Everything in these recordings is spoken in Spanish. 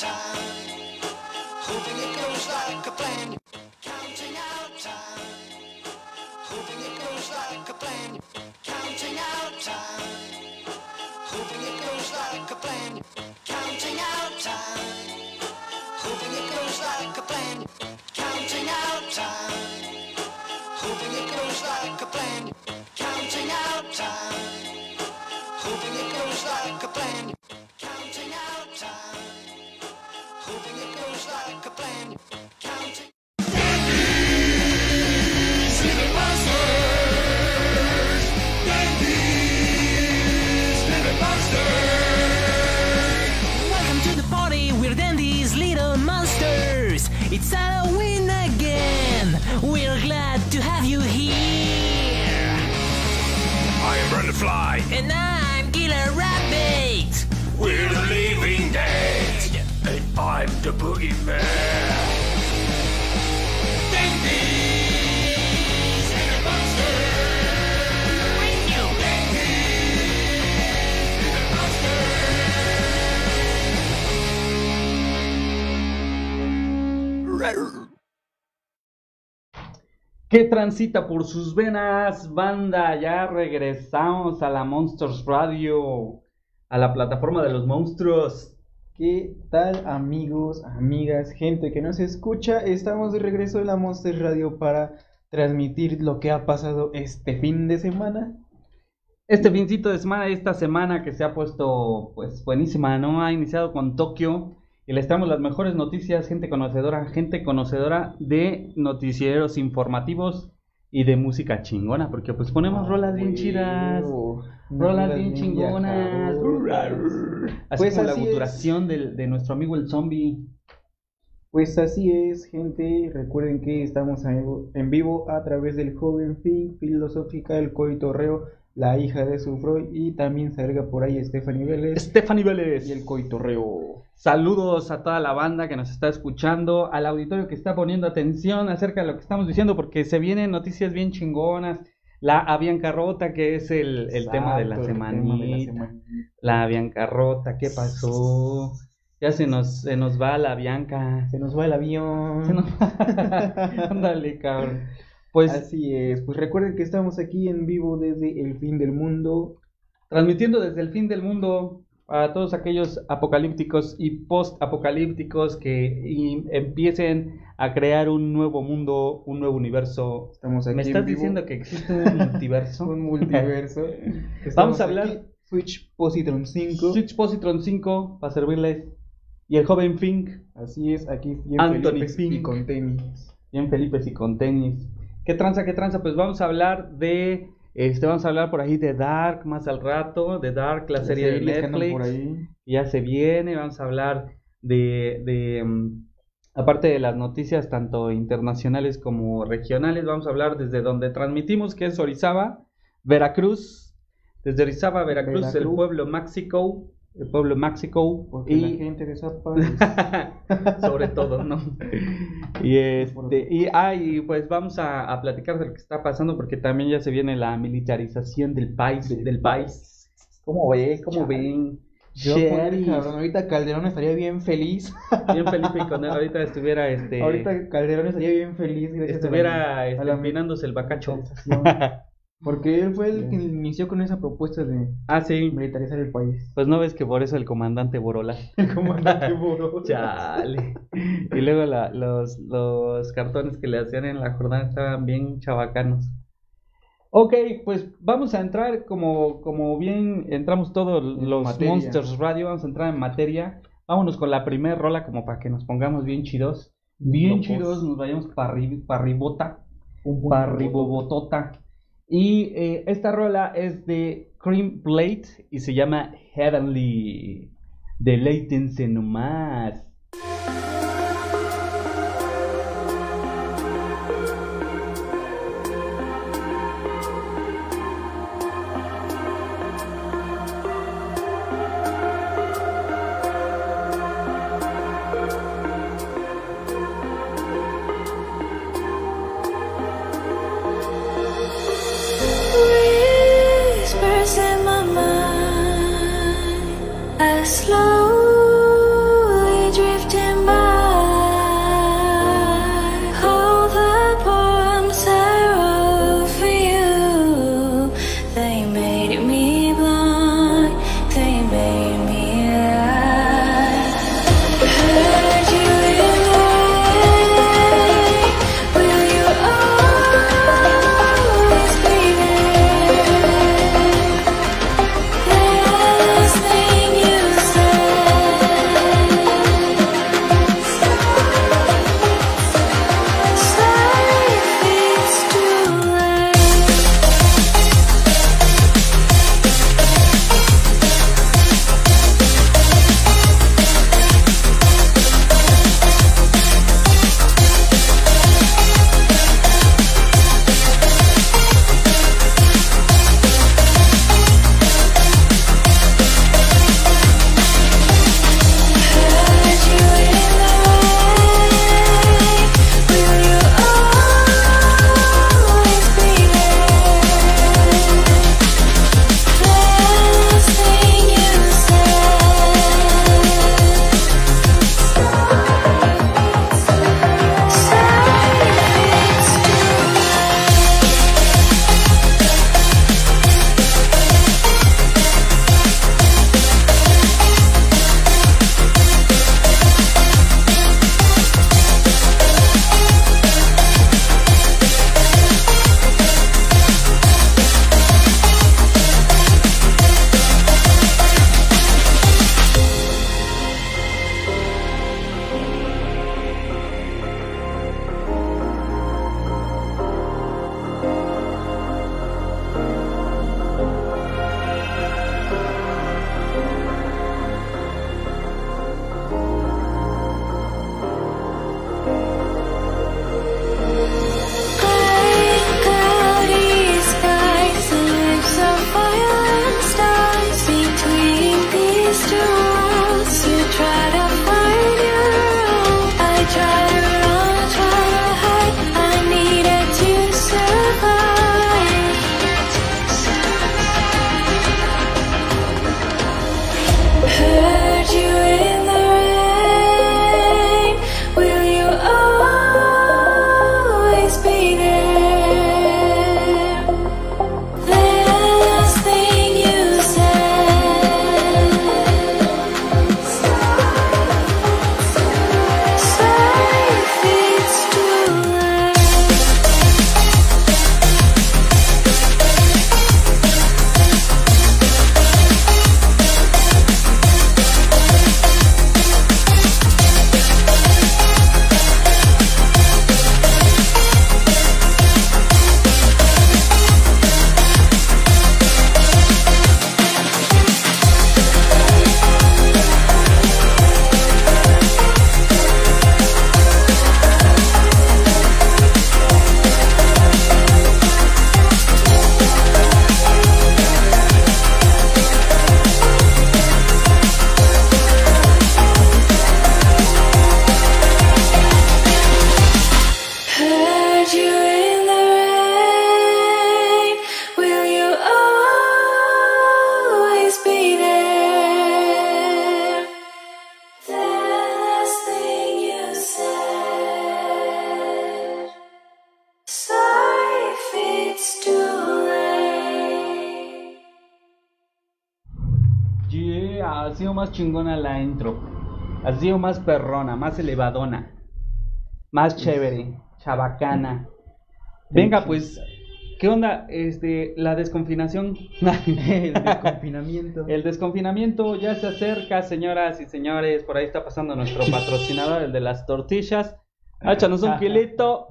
to ¿Qué transita por sus venas, banda? Ya regresamos a la Monsters Radio, a la plataforma de los monstruos. ¿Qué tal amigos, amigas, gente que nos escucha? Estamos de regreso en la Monster Radio para transmitir lo que ha pasado este fin de semana. Este fincito de semana, esta semana que se ha puesto pues buenísima, ¿no? Ha iniciado con Tokio y les traemos las mejores noticias, gente conocedora, gente conocedora de noticieros informativos y de música chingona, porque pues ponemos rolas bien chidas, rolas bien chingonas, así Pues como la así del- de nuestro amigo el zombie. Pues así es, gente. Recuerden que estamos en vivo a través del joven fin filosófica del coitorreo, la hija de su Freud, y también salga por ahí Stephanie Vélez Stephanie Vélez. y el coitorreo. Saludos a toda la banda que nos está escuchando, al auditorio que está poniendo atención acerca de lo que estamos diciendo, porque se vienen noticias bien chingonas. La aviancarrota, que es el, el tema de la tema de la semanita. semana. La aviancarrota, ¿qué pasó? Ya se nos, se nos va la Bianca. Se nos va el avión. Se nos- Ándale, cabrón. Pues Así es, pues recuerden que estamos aquí en vivo desde el fin del mundo. transmitiendo desde el fin del mundo a todos aquellos apocalípticos y post-apocalípticos que y- empiecen a crear un nuevo mundo, un nuevo universo. Estamos aquí ¿Me estás diciendo que existe un multiverso? un multiverso. Vamos a hablar- aquí, Switch Positron 5. Switch Positron 5 para servirles. Y el joven Fink, Así es, aquí bien Anthony y con tenis. bien Felipe y con tenis. ¿Qué tranza, qué tranza? Pues vamos a hablar de, este, vamos a hablar por ahí de Dark más al rato, de Dark, la serie de Netflix. por ahí. ya se viene, vamos a hablar de, de, mm, aparte de las noticias tanto internacionales como regionales, vamos a hablar desde donde transmitimos, que es Orizaba, Veracruz, desde Orizaba, Veracruz, el Veracruz. pueblo México, el pueblo México, Porque la y gente de Zapa sobre todo, ¿no? Y este, y, ah, y pues vamos a, a platicar de lo que está pasando, porque también ya se viene la militarización del país, del país. ¿Cómo ven? ¿Cómo Chale. ven? Yo, cabrón, ahorita Calderón estaría bien feliz. Bien Felipe y con él ahorita estuviera este Ahorita Calderón estaría bien feliz. gracias a la- estuviera a este, la el bacacho. Porque él fue el que inició con esa propuesta de Ah, sí. militarizar el país. Pues no ves que por eso el comandante Borola. El comandante Boro. Chale. Y luego la- los, los cartones que le hacían en la jornada estaban bien chavacanos. Ok, pues vamos a entrar como, como bien entramos todos los materia. Monsters Radio, vamos a entrar en materia. Vámonos con la primer rola como para que nos pongamos bien chidos. Bien chidos, nos vayamos para. Un punto Y eh, esta rola es de Cream Plate y se llama Heavenly. Deleítense nomás. Chingona la intro. Ha sido más perrona, más elevadona. Más chévere, chabacana. Venga, pues, ¿qué onda? Este, la desconfinación. El desconfinamiento. El desconfinamiento ya se acerca, señoras y señores. Por ahí está pasando nuestro patrocinador, el de las tortillas. Échanos un kilito.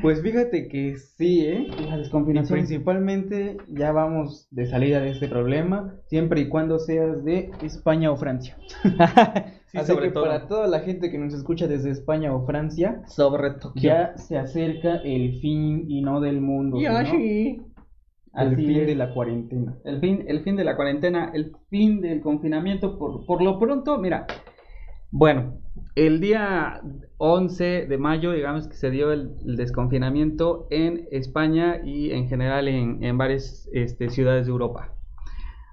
Pues fíjate que sí, ¿eh? La Y principalmente ya vamos de salida de este problema, siempre y cuando seas de España o Francia. Sí, Así sobre que todo. para toda la gente que nos escucha desde España o Francia, Sobre Tokio. ya se acerca el fin y no del mundo, el Así fin es. de la cuarentena. El fin, el fin de la cuarentena, el fin del confinamiento, por, por lo pronto, mira, bueno, el día 11 de mayo, digamos que se dio el, desconfinamiento en España y en general en, en varias este, ciudades de Europa.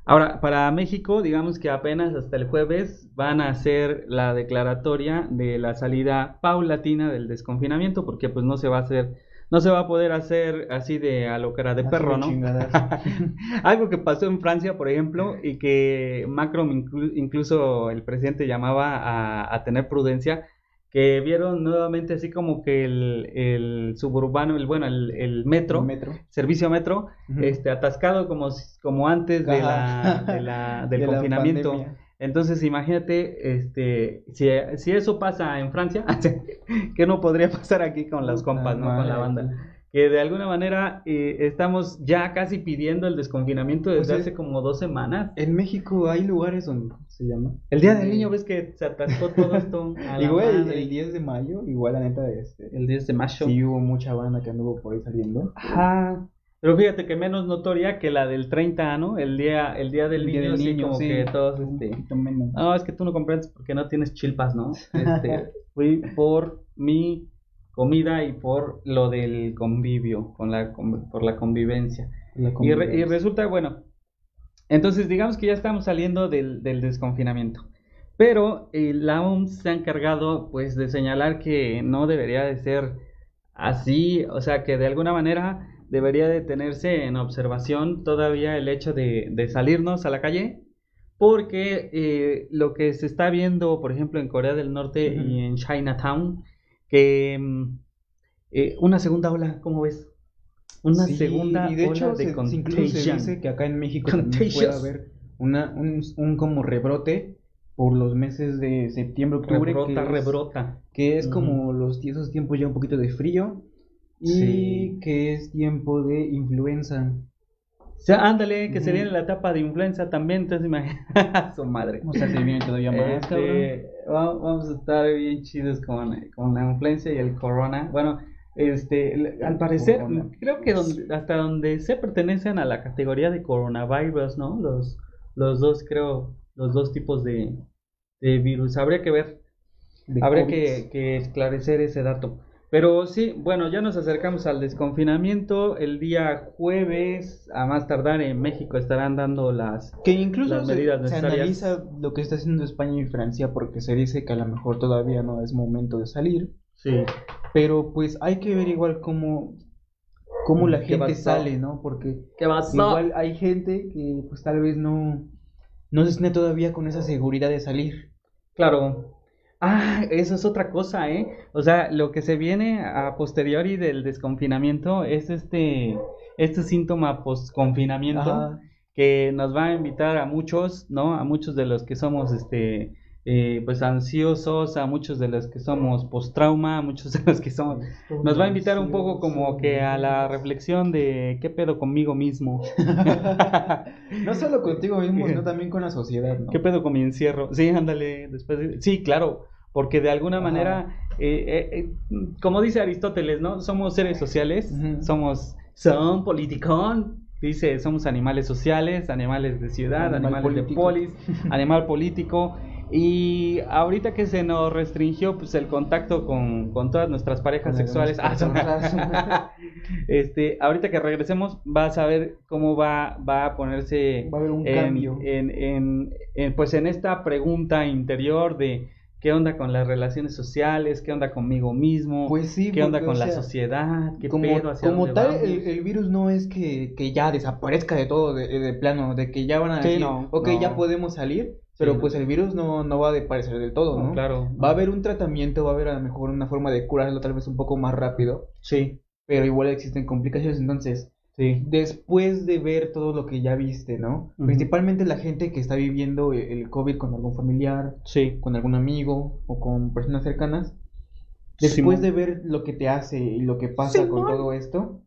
Ahora, para México, digamos que apenas hasta el jueves van a hacer la declaratoria de la salida paulatina del desconfinamiento, porque pues no se va a hacer, no se va a poder hacer así de a lo cara de Así perro, de ¿no? Algo que pasó en Francia, por ejemplo, y que Macron, inclu- incluso el presidente llamaba a, a tener prudencia, que vieron nuevamente así como que el, el suburbano, el bueno, el, el metro, El metro. servicio metro, este, atascado como, como antes de la, de del De confinamiento. Entonces, imagínate, este, si, si eso pasa en Francia, que no podría pasar aquí con las compas, ¿no? Con la banda que de alguna manera eh, estamos ya casi pidiendo el desconfinamiento desde Pues es- hace como dos semanas. En México hay lugares donde ¿cómo se llama. El día del niño, ves que se atascó todo esto. Igual el 10 de mayo, igual la neta este, El 10 de mayo. sí hubo mucha banda que anduvo por ahí saliendo. Ajá. Pero fíjate que menos notoria que la del 30, ¿no? El día, el día del El día niño, del sí, niño, como sí. que todos, este... menos. No, es que tú no comprendes porque no tienes chilpas, ¿no? Este, fui por mi comida y por lo del convivio, con la, con- por la convivencia. La Y, re- y convivencia. resulta, bueno, entonces digamos que ya estamos saliendo del, del desconfinamiento. Pero eh, la OMS se ha encargado pues de señalar que no debería de ser así, o sea que de alguna manera debería de tenerse en observación todavía el hecho de, de salirnos a la calle, porque eh, lo que se está viendo, por ejemplo, en Corea del Norte y en Chinatown, que mm, eh, una segunda ola, ¿cómo ves? Una Sí, segunda y de ola hecho de se, incluso se contagion. dice que acá en México también puede haber una, un, un como rebrote por los meses de septiembre, octubre, rebrota, que es, rebrota. que es como los esos tiempos ya un poquito de frío y Sí. que es tiempo de influenza. O sea, ándale, que se Ujú. viene la etapa de influenza también, entonces imagínate, su madre. Viene todavía más. Este, va- vamos a estar bien chidos con, con la influencia y el corona. Bueno, este, al parecer, corona. creo que donde- hasta donde se pertenecen a la categoría de coronavirus, ¿no? Los, los dos, creo, los dos tipos de, de virus. Habría que ver, De habría que, que esclarecer ese dato. Pero sí, bueno, ya nos acercamos al desconfinamiento. El día jueves, a más tardar, en México estarán dando las Que incluso las se, medidas se necesarias. analiza lo que está haciendo España y Francia porque se dice que a lo mejor todavía no es momento de salir. Sí. Pero pues hay que ver igual cómo, cómo la ¿Qué gente sale, ¿no? Porque igual hay gente que pues tal vez no, no se siente todavía con esa seguridad de salir. Claro. Ah, eso es otra cosa, ¿eh? O sea, lo que se viene a posteriori del desconfinamiento es este, este síntoma post-confinamiento que nos va a invitar a muchos, ¿no? A muchos de los que somos, este, eh, pues ansiosos, a muchos de los que somos post-trauma, a muchos de los que somos... Nos va a invitar un poco como que a la reflexión de qué pedo conmigo mismo, no solo contigo mismo, sino también con la sociedad, ¿no? qué pedo con mi encierro. Sí, ándale, después de- Sí, claro, porque de alguna Ajá. manera, eh, eh, eh, como dice Aristóteles, ¿no? Somos seres sociales, somos, son politicón, dice, somos animales sociales, animales de ciudad, Animal animales de polis, animal político. Y ahorita que se nos restringió pues el contacto con, con todas nuestras parejas Con sexuales, personas. este, ahorita que regresemos vas a ver cómo va, va a ponerse Va a haber un en, cambio. en, en- en, pues en esta pregunta interior de qué onda con las relaciones sociales, qué onda conmigo mismo, Pues sí, qué onda con o la sociedad, qué como, pedo, hacia como tal, el, el virus no es que, que ya desaparezca de todo, de, de plano, de que ya van a Sí, decir, no, ok, no. ya podemos salir, pero pues el virus no, no va a desaparecer del todo, No, ¿no? claro. Va a haber un tratamiento, va a haber a lo mejor una forma de curarlo tal vez un poco más rápido, Sí, pero igual existen complicaciones, entonces, sí. después de ver todo lo que ya viste, ¿no? Principalmente la gente que está viviendo el, el COVID con algún familiar, Sí. con algún amigo o con personas cercanas, después Simón. de ver lo que te hace y lo que pasa con todo esto,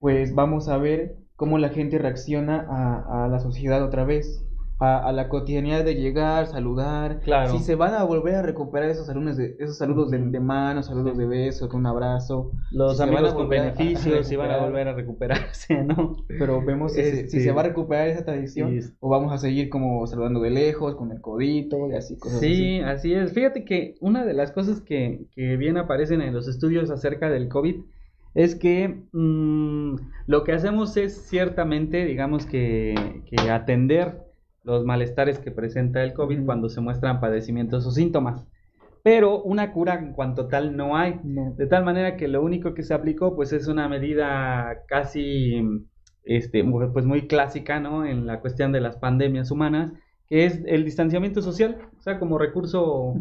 pues vamos a ver cómo la gente reacciona a, a la sociedad otra vez, a, a la cotidianidad de llegar, saludar, Claro. si se van a volver a recuperar esos saludos de, esos saludos de, de mano, saludos de beso, con un abrazo, Los si amigos con beneficios, si van a volver a recuperarse, ¿no? pero vemos si, se, si Este- se va a recuperar esa tradición Sí, o vamos a seguir como saludando de lejos, con el codito y así, cosas Sí, así. así es. Fíjate que una de las cosas que, que bien aparecen en los estudios acerca del COVID es que mm, lo que hacemos es ciertamente, digamos que, que atender los malestares que presenta el COVID cuando se muestran padecimientos o síntomas. Pero una cura en cuanto tal no hay. No. De tal manera que lo único que se aplicó pues es una medida casi este pues muy clásica, ¿no? En la cuestión de las pandemias humanas, que es el distanciamiento social, o sea, como recurso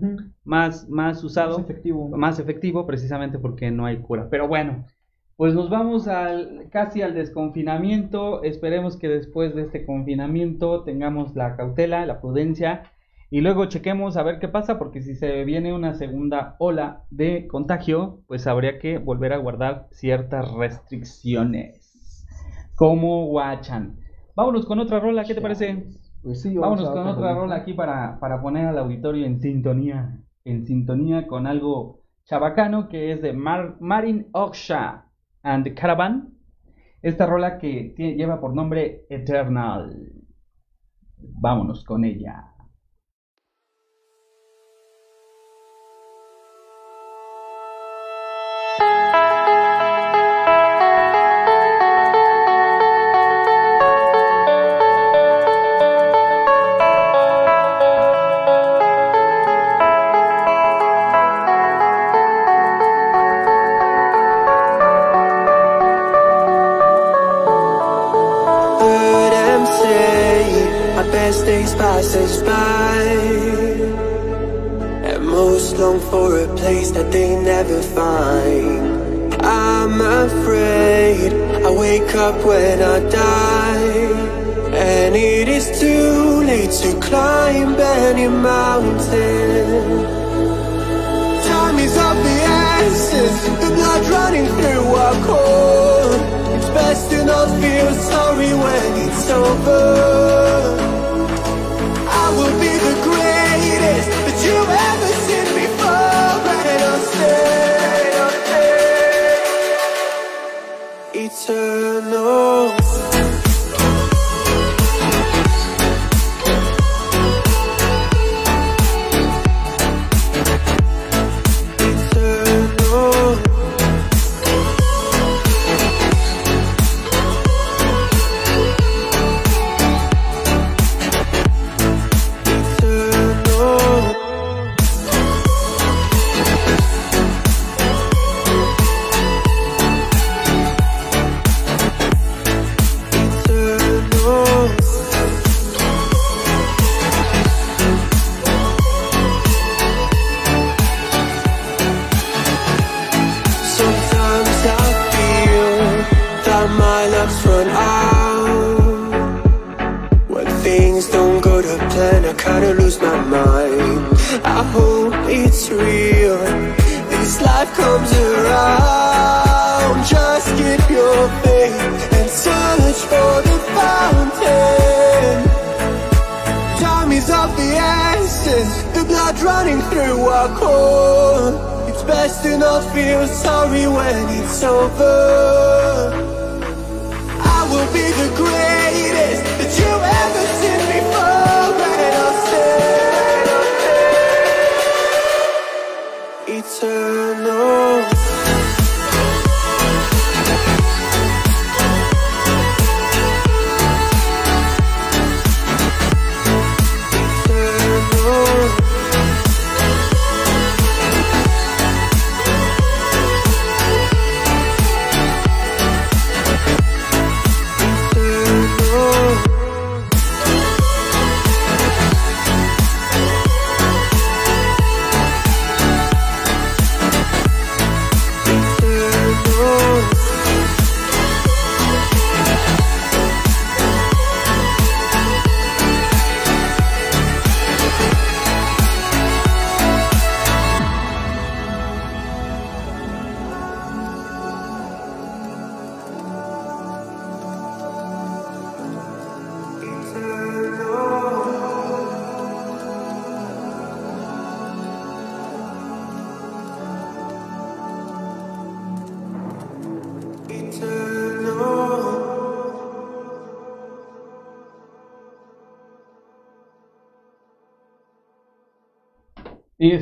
más más usado, Más efectivo. más efectivo precisamente porque no hay cura. Pero bueno, pues nos vamos al casi al desconfinamiento. Esperemos que después de este confinamiento tengamos la cautela, la prudencia y luego chequemos a ver qué pasa porque si se viene una segunda ola de contagio, pues habría que volver a guardar ciertas restricciones. Como guachan. Vámonos con otra rola, ¿qué te parece? Pues sí, vamos Vámonos a con otra rola aquí para, para poner al auditorio en sintonía, en sintonía con algo chabacano que es de Mar- Marin Oksha and the Caravan. Esta rola que tie- lleva por nombre Eternal. Vámonos con ella. Them our best days pass us by. And most long for a place that they never find. I'm afraid I wake up when I die. And it is too late to climb any mountain. Time is of the essence, the blood running through our core. Best to not feel sorry when it's over. I will be the greatest that you've ever seen before, and I'll stay, I'll stay. Eternal.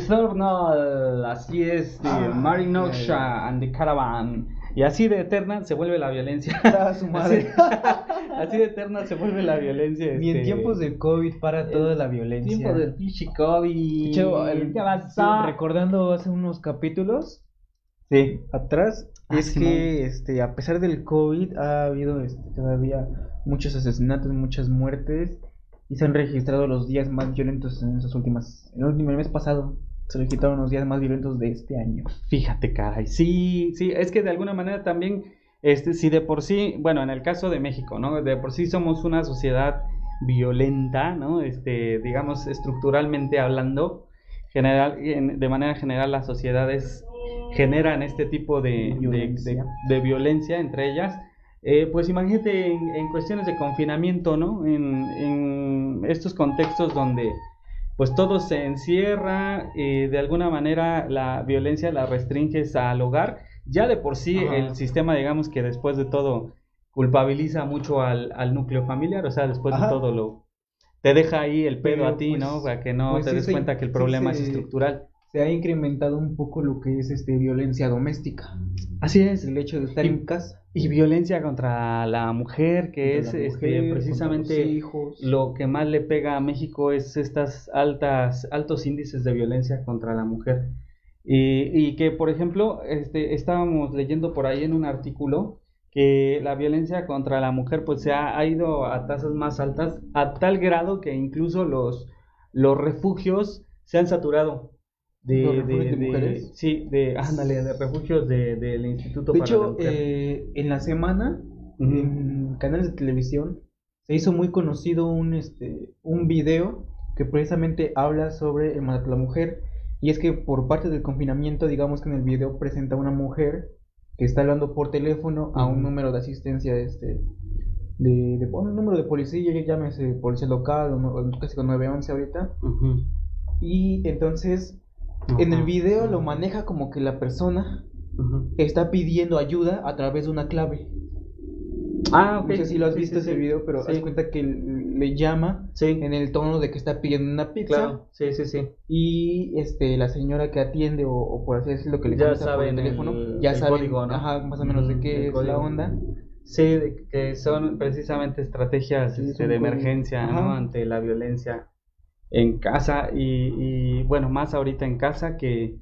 Eternal, así es, de Ah, Marinoxa and the Caravan. Y así de eterna se vuelve la violencia. Ah, su madre. Así, así de eterna se vuelve la violencia. Ni en este, tiempos de COVID para toda la violencia. tiempo del pinche COVID. El- ¿Qué pasó? recordando hace unos capítulos Sí. atrás, Ah, es que este, a pesar del COVID ha habido este, todavía muchos asesinatos, muchas muertes y se han registrado los días más violentos en esas últimas, en el último mes pasado se registraron los días más violentos de este año. Fíjate, caray. Sí, sí, es que de alguna manera también, este, si de por sí, bueno, en el caso de México, ¿no? De por sí somos una sociedad violenta, ¿no? Este, digamos, estructuralmente hablando, general, en- de manera general las sociedades generan este tipo de, de- de- Violencia. de violencia entre ellas. Eh, pues imagínate en, en cuestiones de confinamiento, ¿no? En, en estos contextos donde pues todo se encierra, eh, de alguna manera la violencia la restringes al hogar. Ya de por sí Ajá. el sistema, digamos que después de todo, culpabiliza mucho al, al núcleo familiar, o sea, después Ajá. de todo lo... Te deja ahí el pedo Pero, a ti, pues, ¿no? Para que no pues te sí des se- cuenta que el sí problema es estructural. Se ha incrementado un poco lo que es este violencia doméstica. Así es. El hecho de estar Y- en casa. Y violencia contra la mujer, que es este, precisamente hijos. lo que más le pega a México es estas altas, altos índices de violencia contra la mujer. Y, y que, por ejemplo, este, estábamos leyendo por ahí en un artículo que la violencia contra la mujer pues se ha, ha ido a tasas más altas a tal grado que incluso los, los refugios se han saturado. De, ¿Los refugios de de- mujeres? Sí, de, ándale, de refugios de- del Instituto De para la hecho, Mujer. eh, en la semana, en canales de televisión, se hizo muy conocido un, este, un video que precisamente habla sobre el maltrato a la mujer. Y es que por parte del confinamiento, digamos que en el video presenta a una mujer que está hablando por teléfono a un número de asistencia este, de, de un número de policía, llámese policía local o, casi con 911 ahorita. Y entonces en el video lo maneja como que la persona está pidiendo ayuda a través de una clave. Ah, ok. No sé si lo has visto sí, ese sí. video, pero haz cuenta que le llama en el tono de que está pidiendo una pizza Claro, sí, sí, sí. y este la señora que atiende o, o por así decirlo que le Ya saben el teléfono, el- ya ¿no? ajá, más o menos de qué es código. la onda. Sí, de- que son precisamente estrategias este, de emergencia, ¿no? Ante la violencia en casa y, bueno, más ahorita en casa que,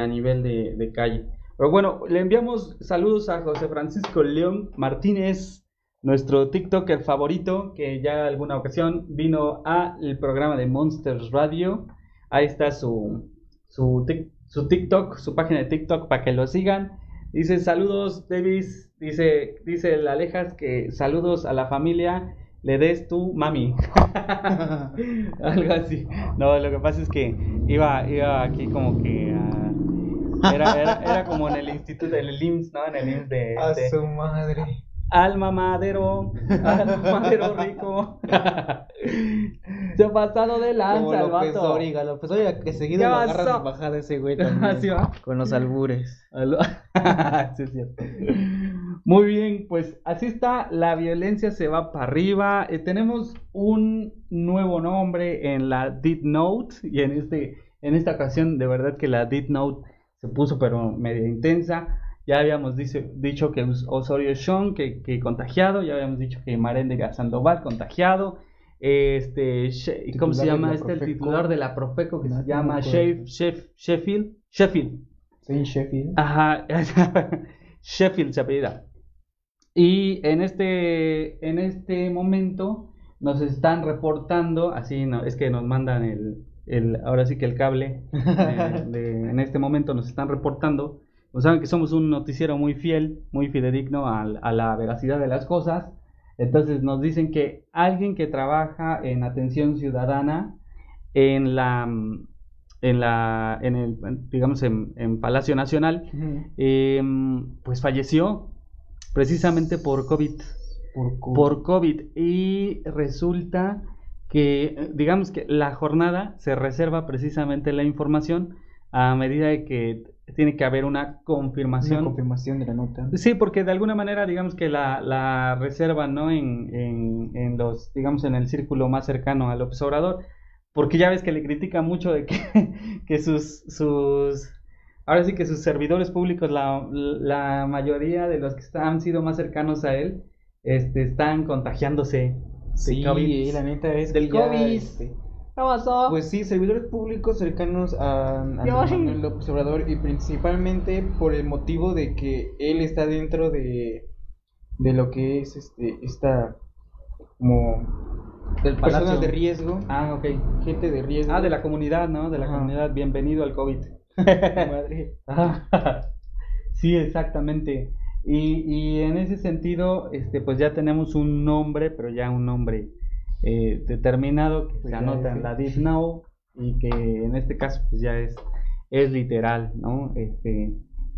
a nivel de, de calle. Pero bueno, le enviamos saludos a José Francisco León Martínez, nuestro TikToker favorito, que ya alguna ocasión vino al programa de Monsters Radio. Ahí está su, su, tic- su TikTok, su página de TikTok para que lo sigan. Dice saludos, Davis. Dice, dice el Alejas que saludos a la familia. Le des tu mami. Algo así. No, lo que pasa es que iba, iba aquí como que era, era, era como en el instituto, en el IMSS, ¿no? En el IMSS de, A de- su madre. Alma Madero, Alma Madero rico. Se ha pasado de Como lanza el López vato. Dóriga, López Dóriga, que seguido ¿Qué lo agarran bajada ese güey también, va. con los albures. Sí, es cierto. Muy bien, pues así está, la violencia se va para arriba. Eh, tenemos un nuevo nombre en la Deep Note y en este en esta ocasión de verdad que la Deep Note se puso pero media intensa. Ya habíamos dice- dicho que Os- Osorio Sean que, que contagiado, ya habíamos dicho que Maréndega Sandoval contagiado. Este, ¿cómo se llama la este? El titular de la Profeco que No, se no llama me acuerdo. Sheff- Sheff- Sheffield. Sheffield. Sí, Sheffield. Ajá, Sheffield se apellida. Y en este, en este momento nos están reportando, así no, es que nos mandan el, el ahora sí que el cable, eh, de- en este momento nos están reportando, pues saben que somos un noticiero muy fiel, muy fidedigno al- a, la veracidad de las cosas, entonces nos dicen que alguien que trabaja en atención ciudadana en la, en la, en el, digamos en, en Palacio Nacional, eh, pues falleció precisamente por COVID. Por, COVID. Y resulta que, digamos que la jornada se reserva precisamente la información a medida de que tiene que haber una una confirmación. confirmación de la nota. Sí, porque de alguna manera, digamos que la, la reservan, ¿no? En, en, en los, digamos, en el círculo más cercano al observador. Porque ya ves que le critica mucho de que, que sus, sus, ahora sí que sus servidores públicos, la, la mayoría de los que está- han sido más cercanos a él, este, están contagiándose. Sí, COVID. la neta es Del que ya, COVID. este, ¿Qué pasó? Pues sí, servidores públicos cercanos a, a. Manuel López Obrador y principalmente por el motivo de que él está dentro de, de lo que es este esta como Del personas palacio. de riesgo, Ah, ok. gente de riesgo. Ah, de la comunidad, ¿no? De la Ajá. comunidad. Bienvenido al COVID. Sí, exactamente. Y, y en ese sentido, este, pues ya tenemos un nombre, pero ya un nombre eh, determinado que Pues se anota en la. Deep Now y que en este caso pues ya es, es literal, ¿no? Este,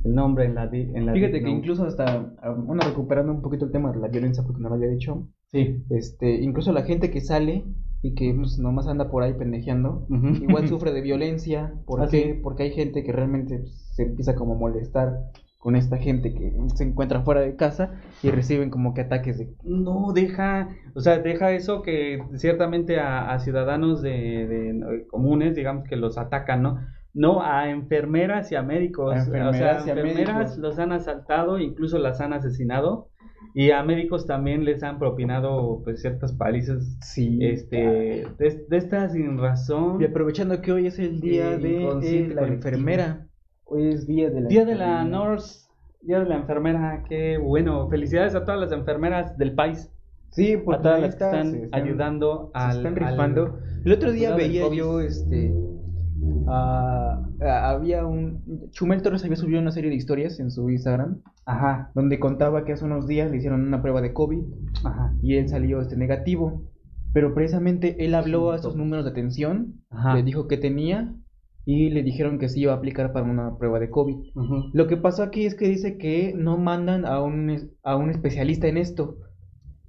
el nombre en la, en la Fíjate que incluso hasta, ah, bueno, recuperando un poquito el tema de la violencia, porque no lo había dicho, Sí. este, incluso la gente que sale y que pues, nomás anda por ahí pendejeando, igual sufre de violencia. ¿Por Ah, qué? sí. Porque hay gente que realmente pues, se empieza como a molestar con esta gente que se encuentra fuera de casa y reciben como que ataques de... No, deja, o sea, deja eso que ciertamente a, a ciudadanos de, de- no, comunes, digamos que los atacan, ¿no? No, a enfermeras y a médicos. A o sea, enfermeras a enfermeras médicos. los han asaltado, incluso las han asesinado. Y a médicos también les han propinado pues ciertas palizas Sí. este de, de esta sin razón. Y aprovechando que hoy es el día de eh, la colectivo. enfermera. Hoy es día de la Día de la nurse, día de la enfermera, qué bueno. Felicidades a todas las enfermeras del país. Sí, a porque todas las que están, se están- ayudando se al, están al-. El otro día veía yo, este, ah, había un, Chumel Torres había subido una serie de historias en su Instagram, Ajá, donde contaba que hace unos días le hicieron una prueba de COVID ajá, y él salió este negativo, pero precisamente él habló a estos números de atención, Ajá. le dijo que tenía y le dijeron que sí iba a aplicar para una prueba de COVID. Lo que pasó aquí es que dice que no mandan a un, a un especialista en esto,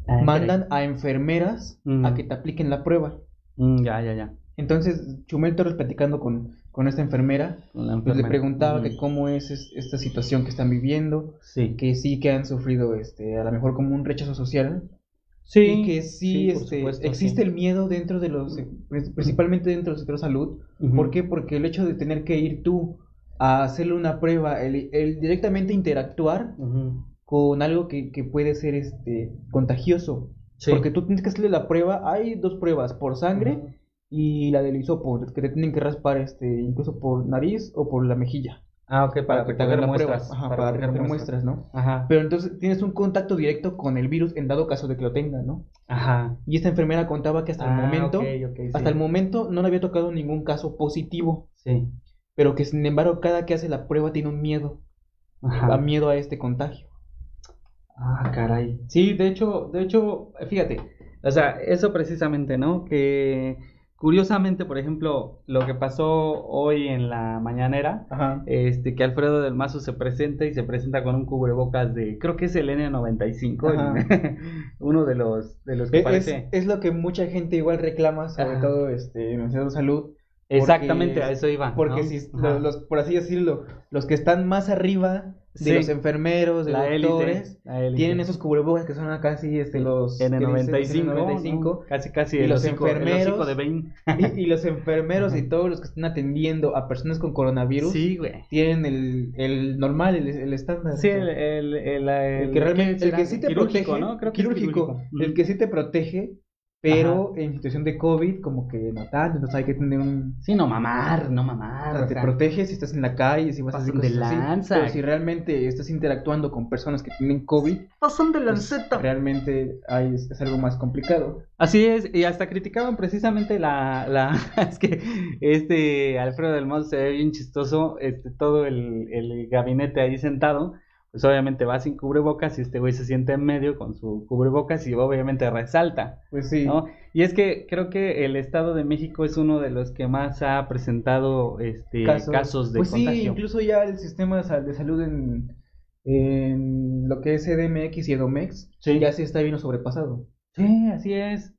Ah, mandan a enfermeras a que te apliquen la prueba. Mm, ya, ya, ya. Entonces, Chumel Torres platicando con, con esta enfermera, Con pues le preguntaba Mm. que cómo es, es- esta situación que están viviendo, Sí. que sí que han sufrido este, a lo mejor como un rechazo social, Sí, y que sí, este, supuesto, existe sí. el miedo dentro de los, eh, pri- principalmente dentro del sector salud. Ujú. ¿Por qué? Porque el hecho de tener que ir tú a hacerle una prueba, el, el directamente interactuar con algo que, que puede ser este contagioso. Sí. Porque tú tienes que hacerle la prueba, hay dos pruebas, por sangre. Y la del hisopo, que te tienen que raspar este, incluso por nariz o por la mejilla. Ah, ok, para, que te hagan recoger muestras. Ajá, para, recoger muestras, ¿no? Ajá. Pero entonces tienes un contacto directo con el virus en dado caso de que lo tenga, ¿no? Ajá. Y esta enfermera contaba que hasta el Ah, momento, sí. hasta el momento no le había tocado ningún caso positivo, Sí. pero que sin embargo cada que hace la prueba tiene un miedo, Ajá. da miedo a este contagio. Ah, caray. Sí, de hecho, de hecho, fíjate, o sea, eso precisamente, ¿no? Que curiosamente, por ejemplo, lo que pasó hoy en la mañanera, Ajá. este, que Alfredo del Mazo se presenta y se presenta con un cubrebocas de, creo que es el N95, Ajá. el- uno de los, de los que Es, parece. es lo que mucha gente igual reclama, sobre Ajá. todo este, en el de salud. Exactamente, a eso iba. Porque ¿no? si, los- por así decirlo, los que están más arriba de Sí. los enfermeros, de la los doctores, élite. tienen esos cubrebocas que son casi este, los N95, ¿no? N95 casi casi Y los hocico- enfermeros, de Bane. y, y los enfermeros y todos los que están atendiendo a personas con coronavirus Sí, güey. tienen el, el normal, el, el estándar. Sí, el, el, el, que realmente, el que sí te protege, ¿no? Creo que quirúrgico, quirúrgico. el que sí te protege, pero en situación de COVID como que no tanto, entonces hay que tener un... Sí, no mamar, no mamar. o sea, o te sea, protege si estás en la calle, si vas a hacer Pasan de cosas así, lanza. pero si realmente estás interactuando con personas que tienen COVID, Pasan de pues, realmente hay, es, es algo más complicado. Así es, y hasta criticaban precisamente la, la, es que este Alfredo del Monte se ve bien chistoso, este, todo el, el gabinete ahí sentado, pues obviamente va sin cubrebocas y este güey se siente en medio con su cubrebocas y obviamente resalta, Pues sí, ¿no? Y es que creo que el Estado de México es uno de los que más ha presentado este casos, de pues sí, incluso ya el sistema de sal- de salud en, en lo que es CDMX y Edomex Sí. ya se está viendo sobrepasado. Sí, así es.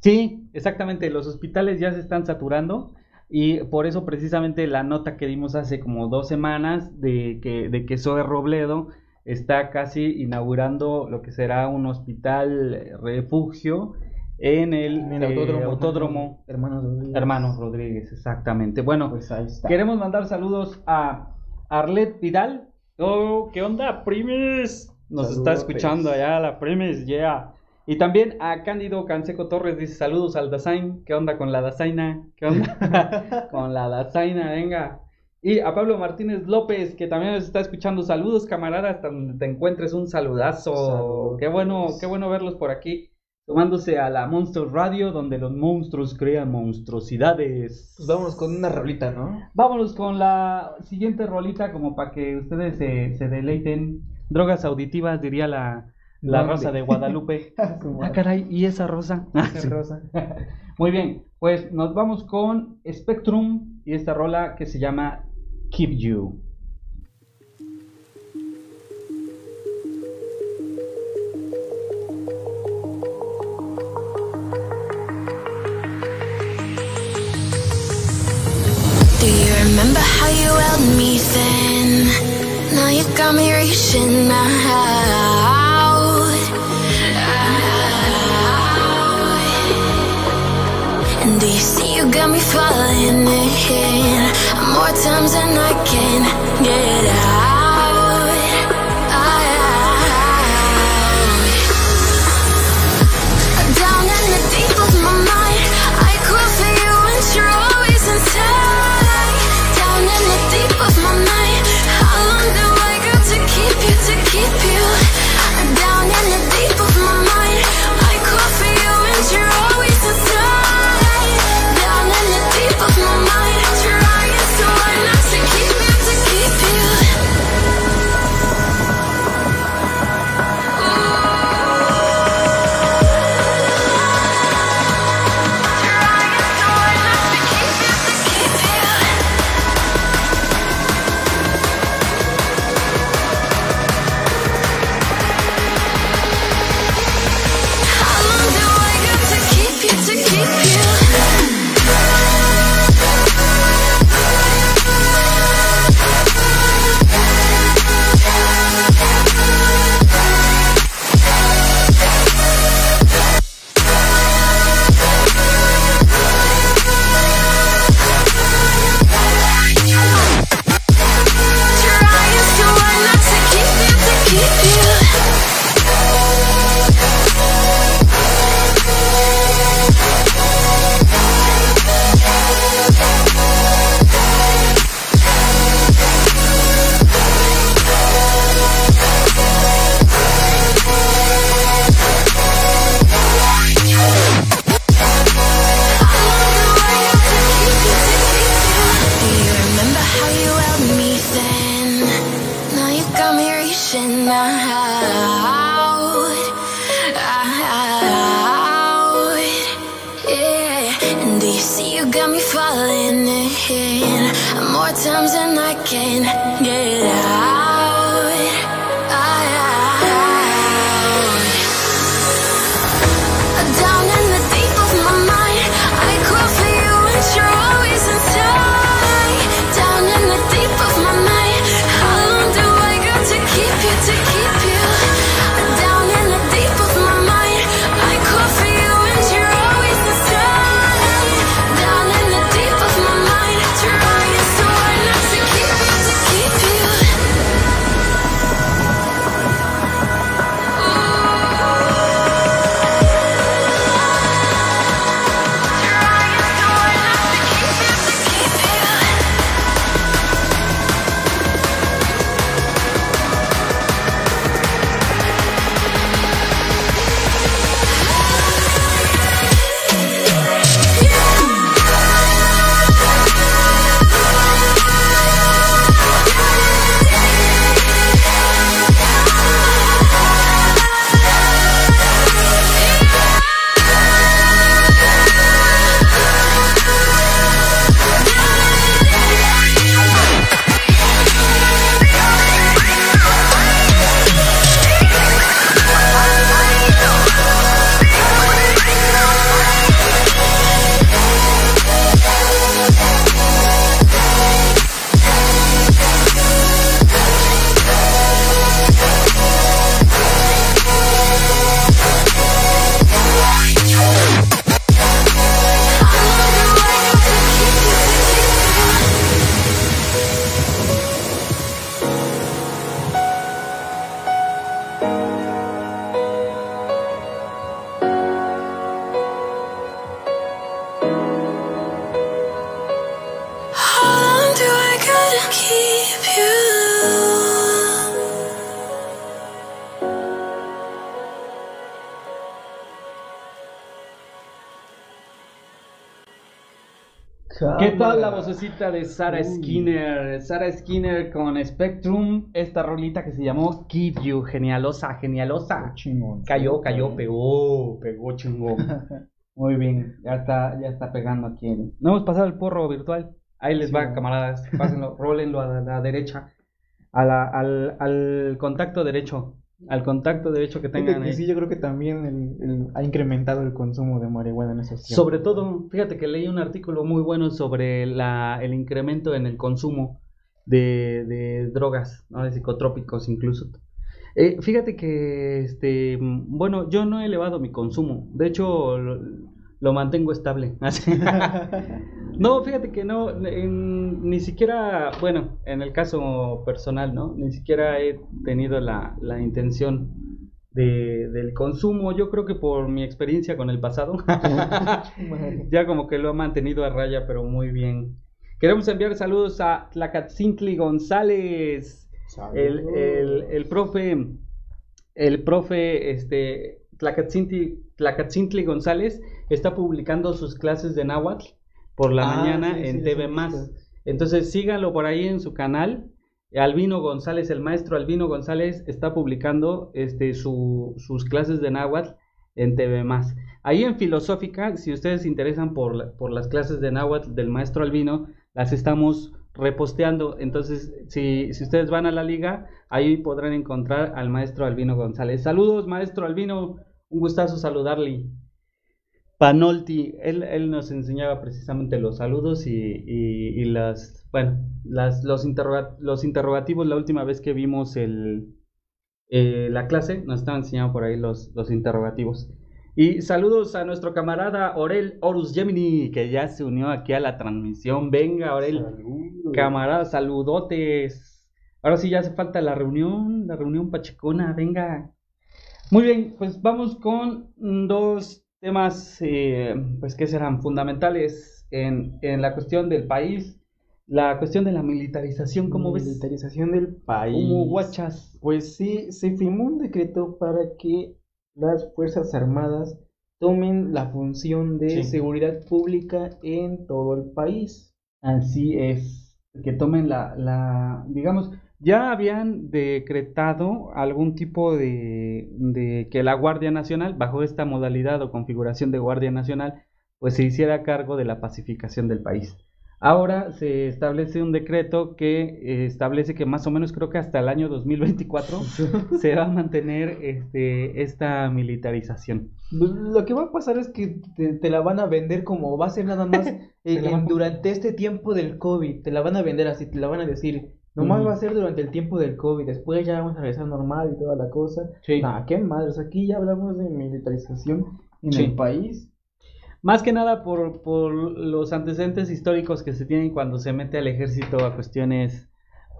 Sí, exactamente. Los hospitales ya se están saturando y por eso precisamente la nota que dimos hace como dos semanas de que, de que Zoe Robledo está casi inaugurando lo que será un hospital eh, refugio en el, En el eh, autódromo. autódromo Hermanos Rodríguez. Hermanos Rodríguez, exactamente. Bueno, Pues ahí está. queremos mandar saludos a Arlet Vidal. Oh, ¿qué onda, primes? Nos está escuchando allá la primes, yeah. Y también a Cándido Canseco Torres dice saludos al Dazain. ¿Qué onda con la Dazaina? ¿Qué onda con la Dazaina? Venga. Y a Pablo Martínez López, que también nos está escuchando. Saludos, camarada, hasta donde te encuentres. Un saludazo. Saludos. Qué bueno, qué bueno verlos por aquí. Tomándose a la Monster Radio, donde los monstruos crean monstruosidades. Pues vámonos con una rolita, ¿no? Vámonos con la siguiente rolita, como para que ustedes se, se deleiten. Drogas auditivas, diría la, la ¿Dónde? rosa de Guadalupe. Ah, madre. caray, ¿y esa rosa? Ah, sí. rosa. Muy bien, pues nos vamos con Spectrum y esta rola que se llama Keep You. Do you remember how you held me then? Now you got me reaching out. Got me falling in more times than I can get out? out. More times than I can ¿Qué tal la vocecita de Sarah Skinner? Sarah Skinner con Spectrum, esta rolita que se llamó Keep You, genialosa, genialosa. Chingón. Cayó, cayó, pegó, pegó chingón. Muy bien, ya está, ya está pegando aquí. No hemos pasado el porro virtual. Ahí les Sí, va, camaradas. Pásenlo, rólenlo a la, la derecha. A la- al, al contacto derecho. Al contacto que Fíjate tengan que ahí. sí, yo creo que también el- el- ha incrementado el consumo de marihuana en esos tiempos. Sobre todo, fíjate que leí un artículo muy bueno sobre la, el incremento en el consumo de, de drogas, ¿no? de psicotrópicos incluso. Eh, fíjate que, este, bueno, yo no he elevado mi consumo, de hecho lo, lo mantengo estable. No, fíjate que no, en- ni siquiera, bueno, en el caso personal, ¿no? Ni siquiera he tenido la, la intención de, del consumo, yo creo que por mi experiencia con el pasado. ya como que lo ha mantenido a raya, pero muy bien. Queremos enviar saludos a Tlacatzintli González, el, el, el profe, el profe, este, Tlacatzintli, Tlacatzintli González está publicando sus clases de náhuatl por la Ah, mañana sí, en sí, TV sí, Más. Entonces síganlo por ahí en su canal. Albino González, el maestro Albino González, está publicando este, su- sus clases de náhuatl en TV Más. Ahí en Filosófica, si ustedes se interesan por, la- por las clases de náhuatl del maestro Albino, las estamos reposteando. Entonces, si, si ustedes van a la liga, ahí podrán encontrar al maestro Albino González. Saludos, maestro Albino, un gustazo saludarle. Panolti, él, él nos enseñaba precisamente los saludos y, y- y las, bueno, las, los, interroga- los interrogativos la última vez que vimos el, eh, la clase, nos estaba enseñando por ahí los, los interrogativos. Y saludos a nuestro camarada Orel Horus Gemini, que ya se unió aquí a la transmisión. Venga, Orel, camarada, saludotes. Ahora sí ya hace falta la reunión, la reunión pachecona, venga. Muy bien, pues vamos con dos temas, eh, pues que serán fundamentales en, en la cuestión del país, la cuestión de la militarización, ¿cómo ves? Militarización del país. ¿Cómo guachas? Pues sí, se firmó un decreto para que las Fuerzas Armadas tomen la función de Sí. seguridad pública en todo el país. Así es, que tomen la, la, digamos, ya habían decretado algún tipo de, de que la Guardia Nacional, bajo esta modalidad o configuración de Guardia Nacional, pues se hiciera cargo de la pacificación del país. Ahora se establece un decreto que eh, establece que más o menos creo que hasta el año 2024 se va a mantener este, esta militarización. Lo que va a pasar es que te, te la van a vender como va a ser nada más eh, en- durante este tiempo del COVID. Te la van a vender así, te la van a decir. Nomás Ujú. va a ser durante el tiempo del COVID. Después ya vamos a regresar normal y toda la cosa. Sí. Nah, qué madres. Aquí ya hablamos de militarización en Sí. el país. Más que nada por, por los antecedentes históricos que se tienen cuando se mete al ejército a cuestiones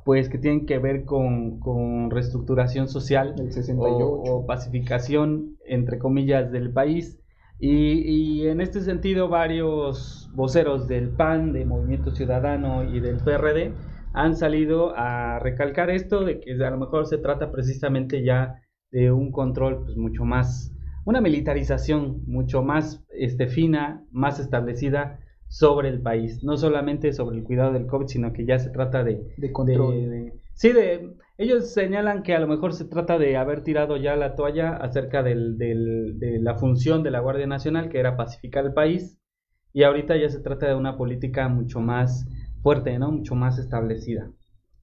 pues que tienen que ver con, con reestructuración social El o, 68. o pacificación entre comillas del país y, y en este sentido varios voceros del PAN, de Movimiento Ciudadano y del PRD han salido a recalcar esto de que a lo mejor se trata precisamente ya de un control pues mucho más una militarización mucho más este, fina, más establecida sobre el país, no solamente sobre el cuidado del COVID, sino que ya se trata de, De control. de- de- sí, de, ellos señalan que a lo mejor se trata de haber tirado ya la toalla acerca del, del- de la función de la Guardia Nacional, que era pacificar el país, y ahorita ya se trata de una política mucho más fuerte, ¿no? Mucho más establecida.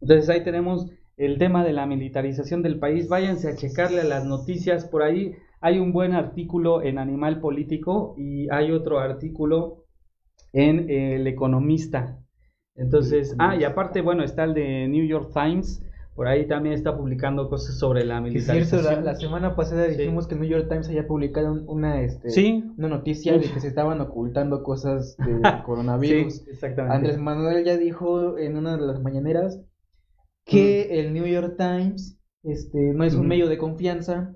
Entonces ahí tenemos el tema de la militarización del país. Váyanse a checarle a las noticias por ahí. Hay un buen artículo en Animal Político y hay otro artículo en El Economista. Entonces, ah, y aparte, bueno, está el de New York Times. Por ahí también está publicando cosas sobre la Que es cierto, militarización. la, la semana pasada Sí. dijimos que el New York Times había publicado un- una, este, Sí. una noticia de que se estaban ocultando cosas del coronavirus. Sí, exactamente. Andrés Manuel ya dijo en una de las mañaneras que el New York Times este, no es un medio de confianza,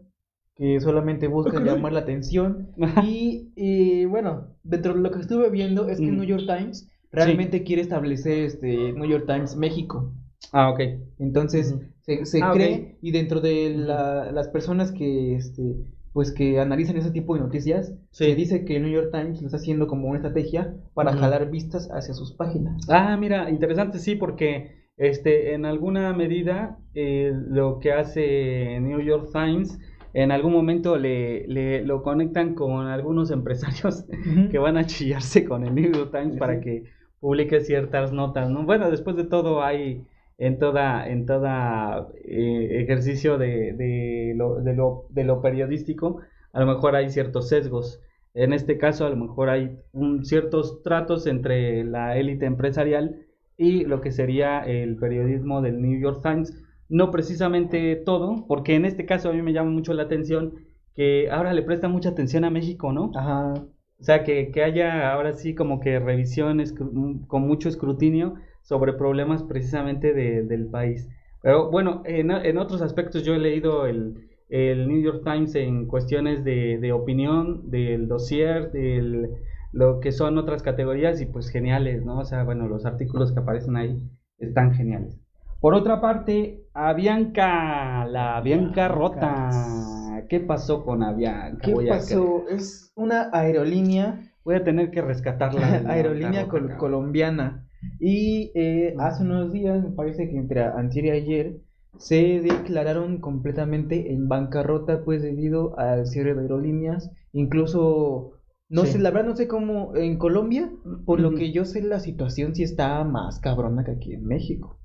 que solamente busca llamar la atención. Y, y, bueno, dentro de lo que estuve viendo es que el. New York Times realmente quiere establecer este New York Times México. Ah, ok. Entonces, se, se Ah, cree, y dentro de la- las personas que, este, pues que analizan ese tipo de noticias, Sí. se dice que el New York Times lo está haciendo como una estrategia para jalar vistas hacia sus páginas. Ah, mira, interesante, sí, porque este, en alguna medida eh, lo que hace New York Times, en algún momento le, le- lo conectan con algunos empresarios que van a chillarse con el New York Times para que publique ciertas notas, ¿no? Bueno, después de todo hay en toda, en toda eh, ejercicio de, de lo, de, lo, de lo periodístico, a lo mejor hay ciertos sesgos. En este caso, a lo mejor hay un- ciertos tratos entre la élite empresarial y lo que sería el periodismo del New York Times. No precisamente todo, porque en este caso a mí me llama mucho la atención que ahora le presta mucha atención a México, ¿no? Ajá. O sea, que, que haya ahora sí como que revisiones con mucho escrutinio sobre problemas precisamente de- del país. Pero bueno, en, en otros aspectos yo he leído el, el New York Times en cuestiones de, de opinión, del dossier, del lo que son otras categorías y pues geniales, ¿no? O sea, bueno, los artículos que aparecen ahí están geniales. Por otra parte, Avianca, la Avianca rota. ¿Qué pasó con Avianca? ¿Qué Voy a pasó? Es una aerolínea, Voy a tener que rescatarla. aerolínea col- colombiana. Y eh, hace unos días, me parece que entre antier y ayer, se declararon completamente en bancarrota, pues debido al cierre de aerolíneas. Incluso, no Sí. sé, la verdad no sé cómo en Colombia, por lo que yo sé, la situación sí está más cabrona que aquí en México.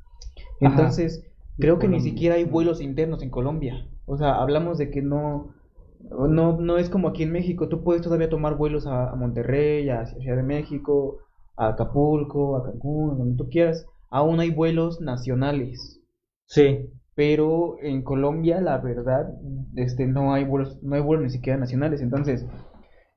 Ajá. Entonces, creo que ni siquiera hay vuelos internos en Colombia. O sea, hablamos de que no, no, no es como aquí en México. Tú puedes todavía tomar vuelos a, a Monterrey, a Ciudad de México, a Acapulco, a Cancún, a donde tú quieras. Aún hay vuelos nacionales. Sí, Pero en Colombia, la verdad, este, no hay vuelos, no hay vuelos ni siquiera nacionales. Entonces,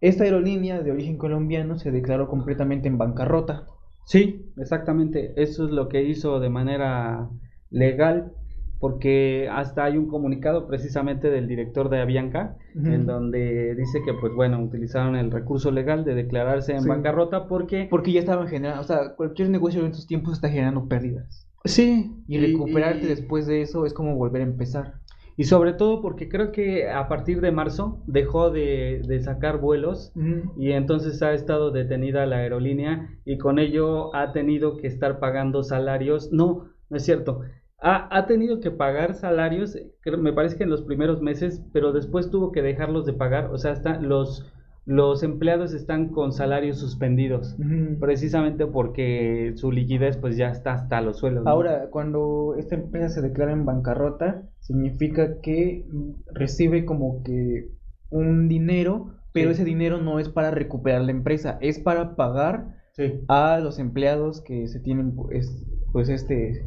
esta aerolínea de origen colombiano se declaró completamente en bancarrota. sí, exactamente. Eso es lo que hizo de manera legal, porque hasta hay un comunicado precisamente del director de Avianca, en donde dice que, pues bueno, utilizaron el recurso legal de declararse en Sí. bancarrota porque... Porque ya estaban generando, o sea, cualquier negocio en estos tiempos está generando pérdidas. Sí, Y recuperarte y- después de eso es como volver a empezar. Y sobre todo porque creo que a partir de marzo dejó de, de sacar vuelos y entonces ha estado detenida la aerolínea y con ello ha tenido que estar pagando salarios. No, no es cierto. Ha, ha tenido que pagar salarios, creo- me parece que en los primeros meses, pero después tuvo que dejarlos de pagar. O sea, está, los, los empleados están con salarios suspendidos, precisamente porque su liquidez pues ya está hasta los suelos. ¿no? Ahora, cuando esta empresa se declara en bancarrota, significa que recibe como que un dinero, pero Sí. ese dinero no es para recuperar la empresa, es para pagar Sí. a los empleados que se tienen pues, pues este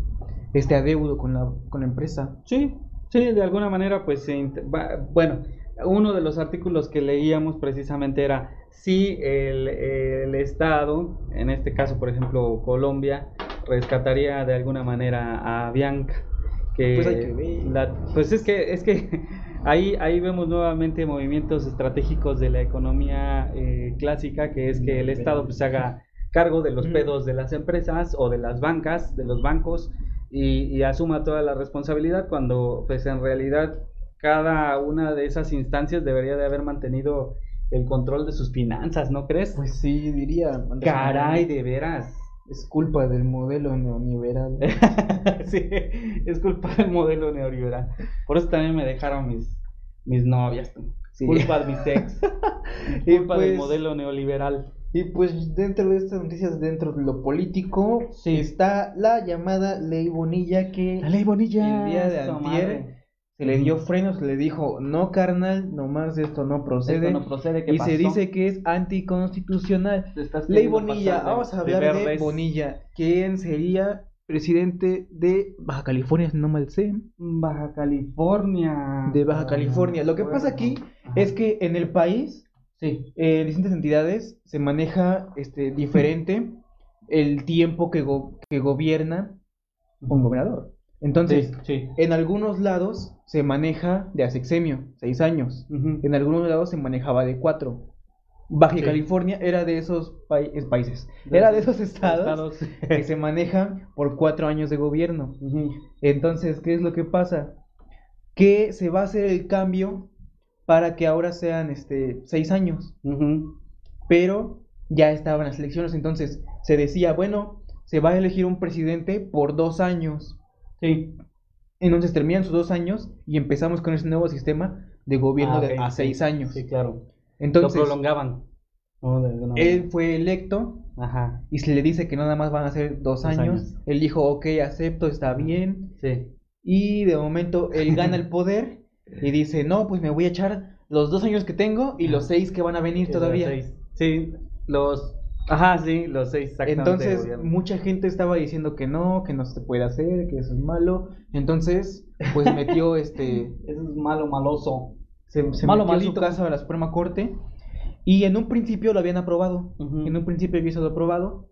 este adeudo con la con la empresa. Sí, sí, de alguna manera, pues, se bueno, uno de los artículos que leíamos precisamente era si el, el Estado, en este caso, por ejemplo, Colombia, rescataría de alguna manera a Bianca. Que Pues hay que ver. la- pues es que, es que ahí, ahí vemos nuevamente movimientos estratégicos de la economía eh, clásica, que es que el Estado pues haga cargo de los Ujú. pedos de las empresas o de las bancas, de los bancos, y, y asuma toda la responsabilidad cuando pues en realidad cada una de esas instancias debería de haber mantenido el control de sus finanzas, ¿no crees? Pues sí, diría. Caray, de veras. Es culpa del modelo neoliberal. sí, es culpa del modelo neoliberal. Por eso también me dejaron mis, mis novias. Sí. Culpa de mis ex. Culpa del pues- modelo neoliberal. Y pues dentro de estas noticias, dentro de lo político, Sí. está la llamada ley Bonilla que Bonilla. el día de antier se le dio frenos, se le dijo, no carnal, nomás esto no procede. Esto no procede, ¿qué y se dice que es anticonstitucional. Ley Bonilla, de- vamos a de hablar de, verdes. Bonilla, quien sería presidente de Baja California, si no mal sé. Baja California. De Baja California. Lo que pasa aquí Ajá. Es que en el país Sí. eh, en distintas entidades se maneja este, diferente el tiempo que, go- que gobierna un gobernador. Entonces, sí. en algunos lados se maneja de a sexenio, seis años. En algunos lados se manejaba de cuatro. Baja Sí. California era de esos países, De era de esos estados, que se manejan por cuatro años de gobierno. Entonces, ¿qué es lo que pasa? Que se va a hacer el cambio para que ahora sean este seis años, pero ya estaban las elecciones, entonces se decía, bueno, se va a elegir un presidente por dos años. Sí. Entonces terminan sus dos años y empezamos con ese nuevo sistema de gobierno Ah, de a sí. seis años. Sí, claro. Entonces, Lo prolongaban. él fue electo Ajá. y se le dice que nada más van a ser dos Dos años. años. Él dijo, ok, acepto, está bien. Sí. Y de momento él gana el poder y dice, no, pues me voy a echar los dos años que tengo y los seis que van a venir todavía. Sí, los. Ajá, sí, los seis exactamente. Entonces, mucha gente estaba diciendo que no, que no se puede hacer, que eso es malo. Entonces, pues metió este Eso es malo, maloso. se, se Malo, metió malito. su caso a la Suprema Corte y en un principio lo habían aprobado. En un principio había sido aprobado,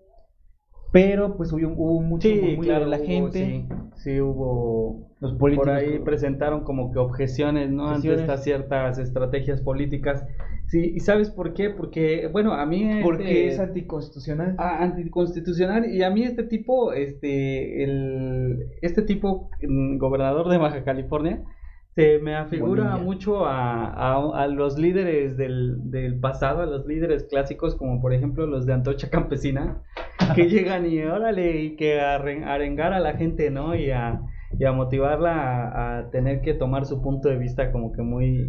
pero pues hubo, hubo mucho Sí, claro, de la hubo, gente. Sí, sí hubo. Los políticos Por ahí presentaron como que objeciones, ¿no? Objeciones. Ante estas ciertas estrategias políticas. Sí, ¿y sabes por qué? Porque, bueno, a mí. porque este- es anticonstitucional. Ah, anticonstitucional y a mí este tipo, este, el, este tipo, mm, gobernador de Baja California, se me afigura mucho a, a, a los líderes del, del pasado, a los líderes clásicos, como por ejemplo los de Antorcha Campesina, que llegan y órale, y que a arren- arengar a la gente, ¿no? Y a, y a motivarla a, a tener que tomar su punto de vista como que muy,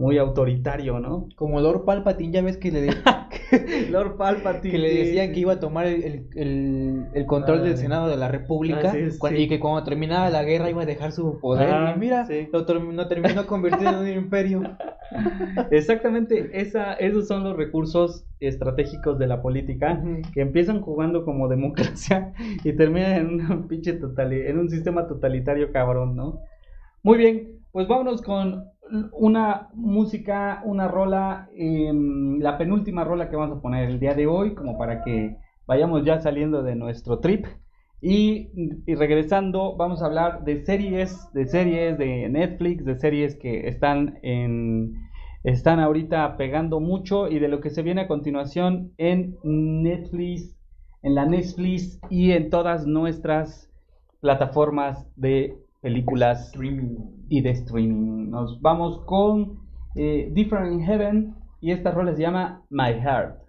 muy autoritario, ¿no? Como Lord Palpatine, ya ves que le, de- Lord Palpatine. que le decían que iba a tomar el, el- el- control Ah, del sí. Senado de la República Así es, cuan- sí. y que cuando terminaba la guerra iba a dejar su poder. Ah, y mira, sí. lo, term- lo terminó convirtiendo en un imperio. Exactamente, esa, esos son los recursos estratégicos de la política que empiezan jugando como democracia y terminan en un pinche totali- en un sistema totalitario cabrón, ¿no? Muy bien, pues vámonos con una música, una rola, em, la penúltima rola que vamos a poner el día de hoy, como para que vayamos ya saliendo de nuestro trip. Y, y regresando, vamos a hablar de series, de series de Netflix, de series que están en están ahorita pegando mucho y de lo que se viene a continuación en Netflix, en la Netflix y en todas nuestras plataformas de películas y de streaming. Nos vamos con eh, Different Heaven y esta rola se llama My Heart.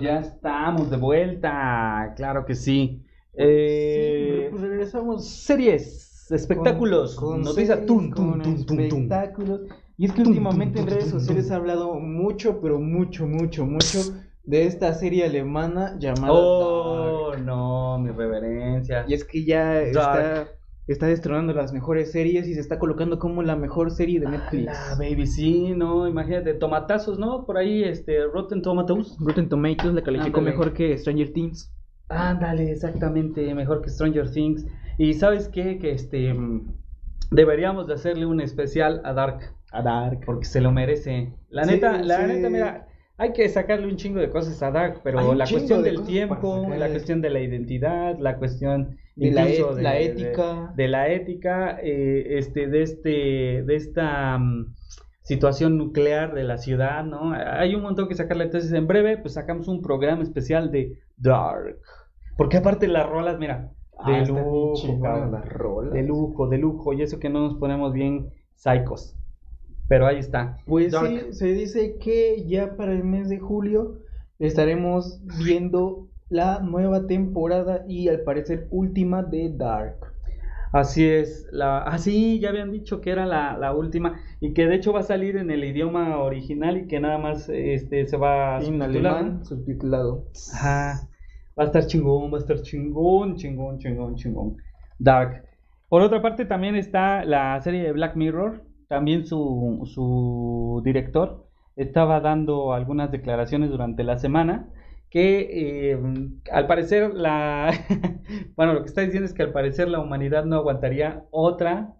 Ya estamos de vuelta. Claro que sí. Eh, Sí, pues regresamos series, espectáculos, con noticias, series, tum, tum, con tum, espectáculos. Y es que últimamente en redes sociales ha hablado mucho, pero mucho, mucho, mucho de esta serie alemana llamada Oh, Dark. no, mi reverencia. Y es que ya Dark. está, está destronando las mejores series y se está colocando como la mejor serie de Netflix. La baby, sí, no, imagínate, tomatazos, ¿no? Por ahí, este, Rotten Tomatoes. Rotten Tomatoes la calificó Ándale. mejor que Stranger Things. Ándale, exactamente, mejor que Stranger Things. Y sabes qué, que este, deberíamos de hacerle un especial a Dark, A Dark. porque se lo merece. La Sí, neta, la neta, mira, hay que sacarle un chingo de cosas a Dark, pero la cuestión de del tiempo, la cuestión de la identidad, la cuestión De la et- la ética. de, de la ética, eh, este, de este, de esta mm, situación nuclear de la ciudad, ¿no? Hay un montón que sacarle. Entonces, en breve, pues sacamos un programa especial de Dark. Porque aparte las rolas, mira, Ah, de lujo, cabrón. las rolas. de lujo, de lujo, y eso que no nos ponemos bien psicos. Pero ahí está. Pues Dark. sí, se dice que ya para el mes de julio estaremos viendo la nueva temporada y al parecer última de Dark. Así es, la, ah sí, ya habían dicho que era la, la última y que de hecho va a salir en el idioma original y que nada más este se va a En alemán, subtitulado. Ajá, va a estar chingón, va a estar chingón, chingón, chingón, chingón. Dark. Por otra parte también está la serie de Black Mirror, también su, su director estaba dando algunas declaraciones durante la semana que eh, al parecer la bueno lo que está diciendo es que al parecer la humanidad no aguantaría otra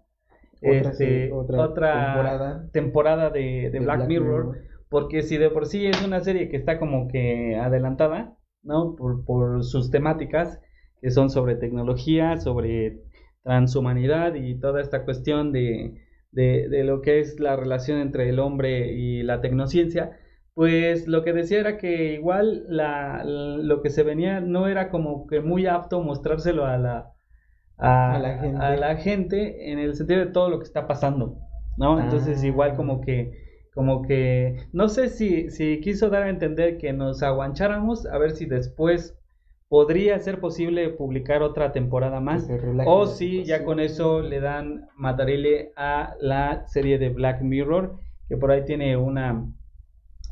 Otra este, otra otra temporada. temporada de, de De Black, Black Mirror, Mirror. porque si de por sí es una serie que está como que adelantada no por, por sus temáticas que son sobre tecnología sobre transhumanidad y toda esta cuestión de, de, de lo que es la relación entre el hombre y la tecnociencia, pues lo que decía era que igual la, lo que se venía no era como que muy apto mostrárselo a la, a, A la gente. a la gente en el sentido de todo lo que está pasando, ¿no? Entonces Ah. igual como que, como que, no sé si, si quiso dar a entender que nos aguancháramos a ver si después podría ser posible publicar otra temporada más. O si ya con eso le dan matarile a la serie de Black Mirror, que por ahí tiene una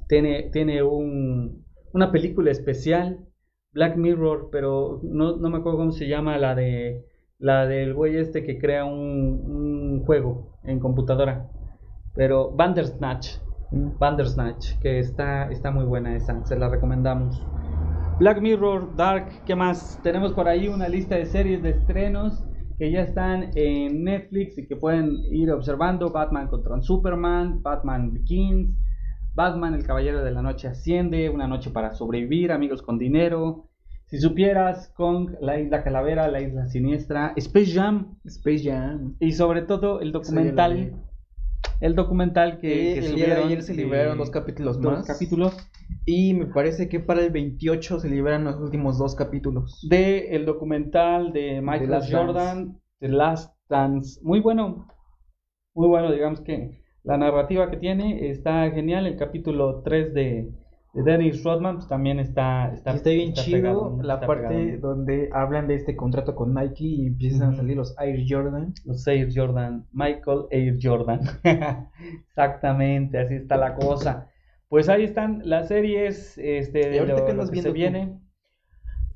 tiene, tiene un, una película especial, Black Mirror, pero no, no me acuerdo cómo se llama, la de la del güey este que crea un, un juego en computadora. Pero Bandersnatch, Mm. Bandersnatch, que está, está muy buena esa, se la recomendamos. Black Mirror, Dark, ¿qué más? Tenemos por ahí una lista de series de estrenos que ya están en Netflix y que pueden ir observando. Batman contra Superman, Batman Begins, Batman, el Caballero de la Noche Asciende, Una Noche para Sobrevivir, Amigos con Dinero. Si supieras, Kong, La Isla Calavera, La Isla Siniestra, Space Jam Space Jam. y sobre todo el documental. El documental que, Eh, que el día de subieron ayer se liberaron dos capítulos dos más. capítulos Y me parece que para el 28 se liberan los últimos dos capítulos. de el documental de Michael Last Jordan, The Last Dance. Muy bueno, muy bueno, digamos que la narrativa que tiene está genial. El capítulo 3 de, de Dennis Rodman pues, también está, está, Y está bien está chido pegado, la parte pegado. donde hablan de este contrato con Nike y empiezan a salir los Air Jordan. Los Air Jordan, Michael Air Jordan. Exactamente, así está la cosa. Pues ahí están las series este, ¿Y de ahorita lo, qué se tú? viene.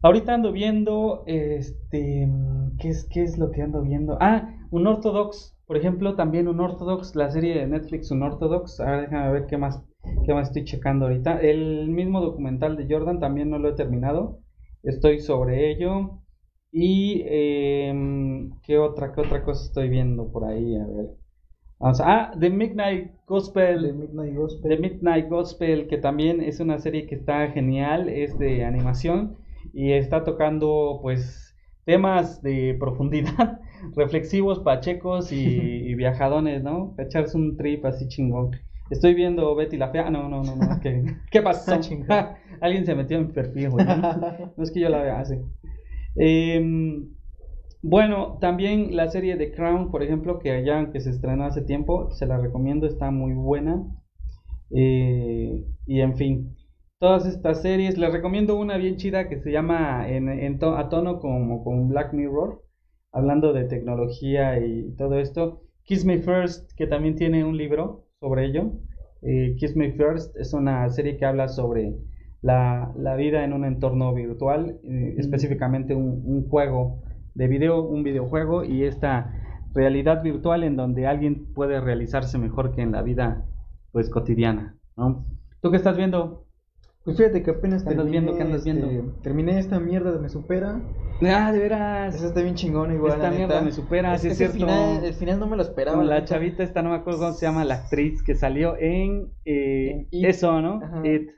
Ahorita ando viendo, este, ¿qué es, qué es lo que ando viendo? Ah, un Orthodox, por ejemplo, también un Orthodox, la serie de Netflix, un Orthodox. A ver, déjame ver qué más, qué más estoy checando ahorita. El mismo documental de Jordan también no lo he terminado. Estoy sobre ello. Y em, qué otra, qué otra cosa estoy viendo por ahí, a ver. Vamos a- ah, The Midnight Gospel. De Midnight Gospel. The Midnight Gospel, que también es una serie que está genial, es de animación y está tocando pues temas de profundidad, reflexivos, pachecos y, y viajadones, ¿no? Echarse un trip así chingón. Estoy viendo Betty la Fea. No, no, no, no. ¿Qué, ¿qué pasó? Ah. Alguien se metió en mi perfil, güey. No es que yo la vea así. Em, bueno, también la serie de Crown, por ejemplo, que ya aunque se estrenó hace tiempo, se la recomiendo, está muy buena. Eh, y en fin, todas estas series. Les recomiendo una bien chida que se llama en, en to- a tono como con Black Mirror, hablando de tecnología y todo esto. Kiss Me First, que también tiene un libro sobre ello. Eh, Kiss Me First es una serie que habla sobre la, la vida en un entorno virtual, eh, específicamente un, un juego de video, un videojuego y esta realidad virtual en donde alguien puede realizarse mejor que en la vida pues cotidiana, ¿no? ¿Tú qué estás viendo? Pues fíjate que apenas ¿Qué andas terminé, viendo? ¿Qué andas este, viendo? terminé esta mierda de Me Supera. Ah, de veras. Esa está bien chingona igual, Esta la mierda neta. Me Supera, sí es cierto. Final, el final no me lo esperaba. La neta. chavita esta, no me acuerdo cómo se llama la actriz que salió en, eh, En eso, ¿no? Ajá. It.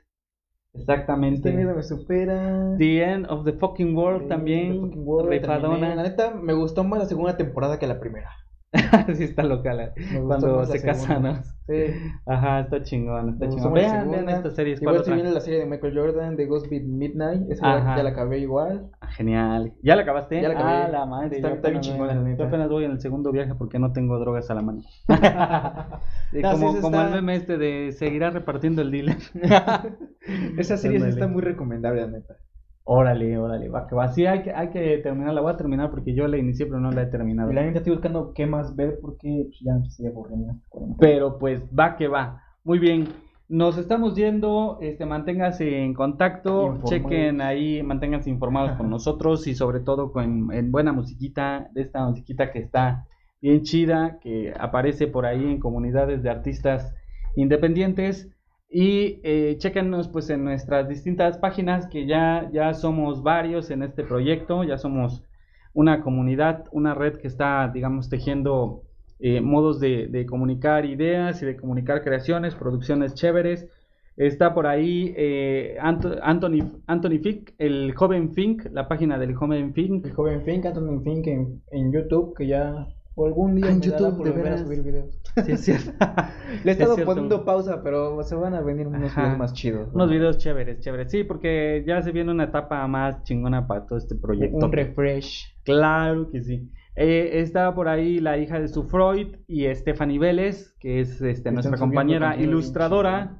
Exactamente. Esta mierda me supera. The End of the Fucking World también. The Fucking World, terminé. La neta, me gustó más la segunda temporada que la primera. sí, está local. Gustó Cuando se casan. ¿no? Sí. Ajá, está chingón, está Me Vean, vean segunda. estas series. Igual ¿cuál estoy otra? viendo la serie de Michael Jordan, de Ghost Beat Midnight. Esa Ajá. ya, la acabé igual. Ah, Genial. ¿Ya la acabaste? Ya la acabé. Ah, la madre. Está- bien chingona, Yo neta. apenas voy en el segundo viaje porque no tengo drogas a la mano. No, como sí, como está- el meme este de seguirá repartiendo el dealer. Esa serie sí está muy recomendable, la neta. Órale, órale, va que va. Sí, hay que, hay que terminar. La voy a terminar porque yo la inicié, pero no la he terminado. Y la neta estoy buscando qué más ver porque pues, ya me estoy aburriendo. Pero pues va que va. Muy bien. Nos estamos yendo, este, manténganse en contacto, Informados. chequen ahí, manténganse informados con nosotros y sobre todo con en buena musiquita, de esta musiquita que está bien chida, que aparece por ahí en comunidades de artistas independientes y eh, chequennos pues en nuestras distintas páginas que ya, ya somos varios en este proyecto, ya somos una comunidad, una red que está digamos tejiendo eh, modos de, de comunicar ideas y de comunicar creaciones, producciones chéveres. Está por ahí eh, Anto- Anthony, Anthony Fink, el joven Fink, la página del joven Fink. El joven Fink, Anthony Fink en, en YouTube, que ya o algún día en me dará YouTube, por de volver a subir videos. Sí, es cierto. Le he Es estado poniendo pausa, pero se van a venir unos Ajá. videos más chidos. ¿no? Unos videos chéveres, chéveres. Sí, porque ya se viene una etapa más chingona para todo este proyecto. Un refresh. Claro que sí. Eh, está por ahí la hija de su Freud y Stephanie Vélez, que es este, nuestra compañera ilustradora,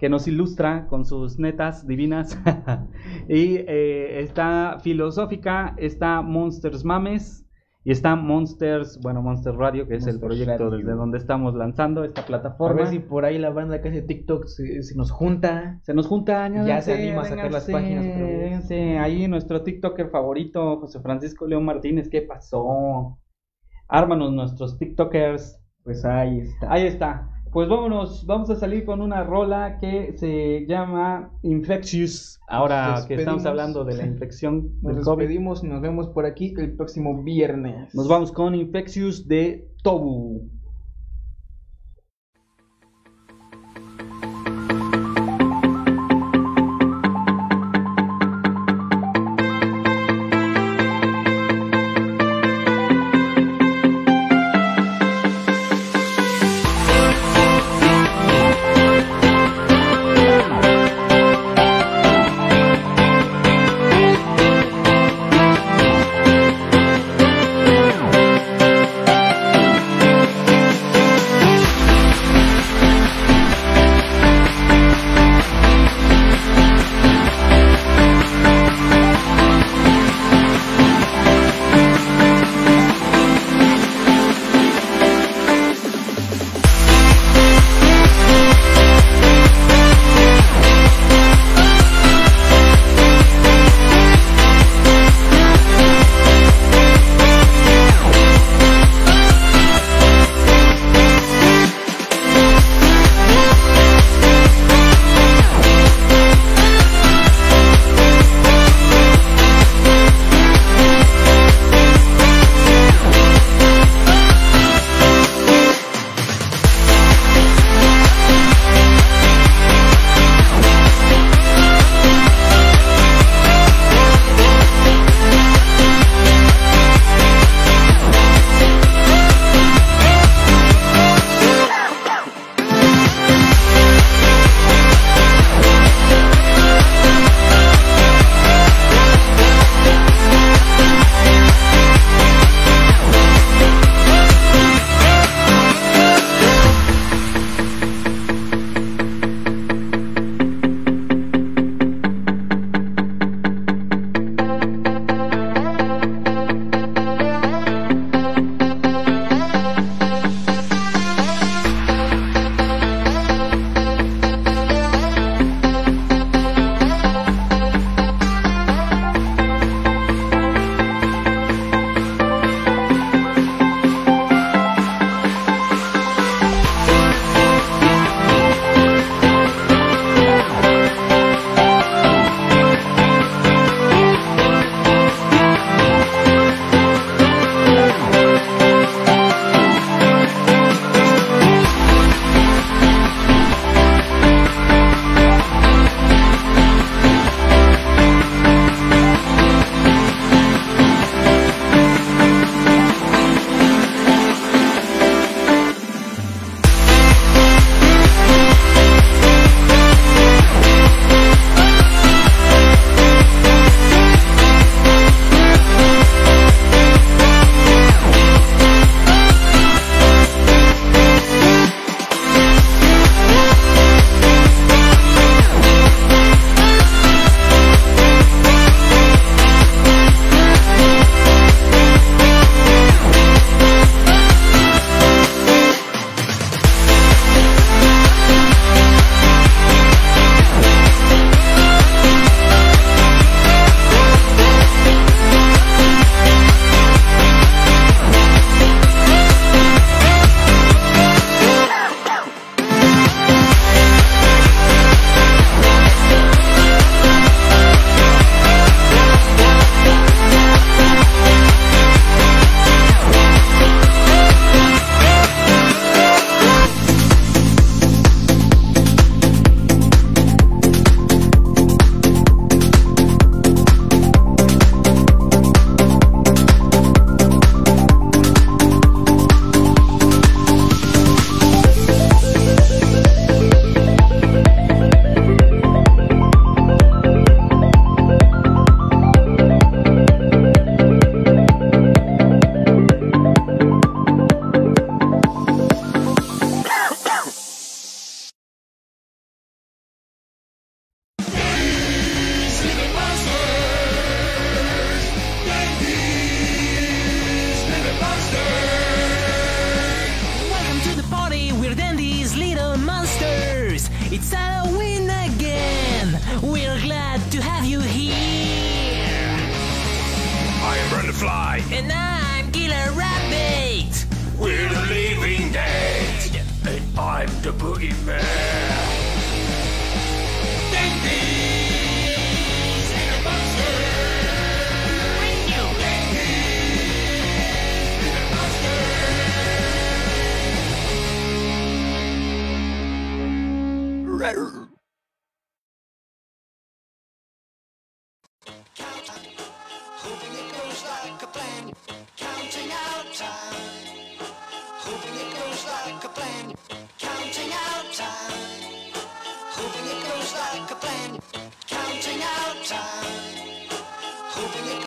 que nos ilustra con sus netas divinas. y eh, está Filosófica, está Monsters Mames y está Monsters, bueno, Monster Radio, que es el proyecto Radio. desde donde estamos lanzando esta A plataforma. ver si por ahí la banda que hace TikTok se, se nos junta. Se nos junta, Ya se anima a sacar las páginas vez. vénganse. Ahí nuestro TikToker favorito, José Francisco León Martínez, ¿qué pasó? Ármanos nuestros TikTokers. Pues ahí está. Ahí está. Pues vámonos, vamos a salir con una rola que se llama Infectious. Ahora Nos que estamos hablando de la infección Nos del COVID, despedimos y nos vemos por aquí el próximo viernes. nos vamos con Infectious de Tobu.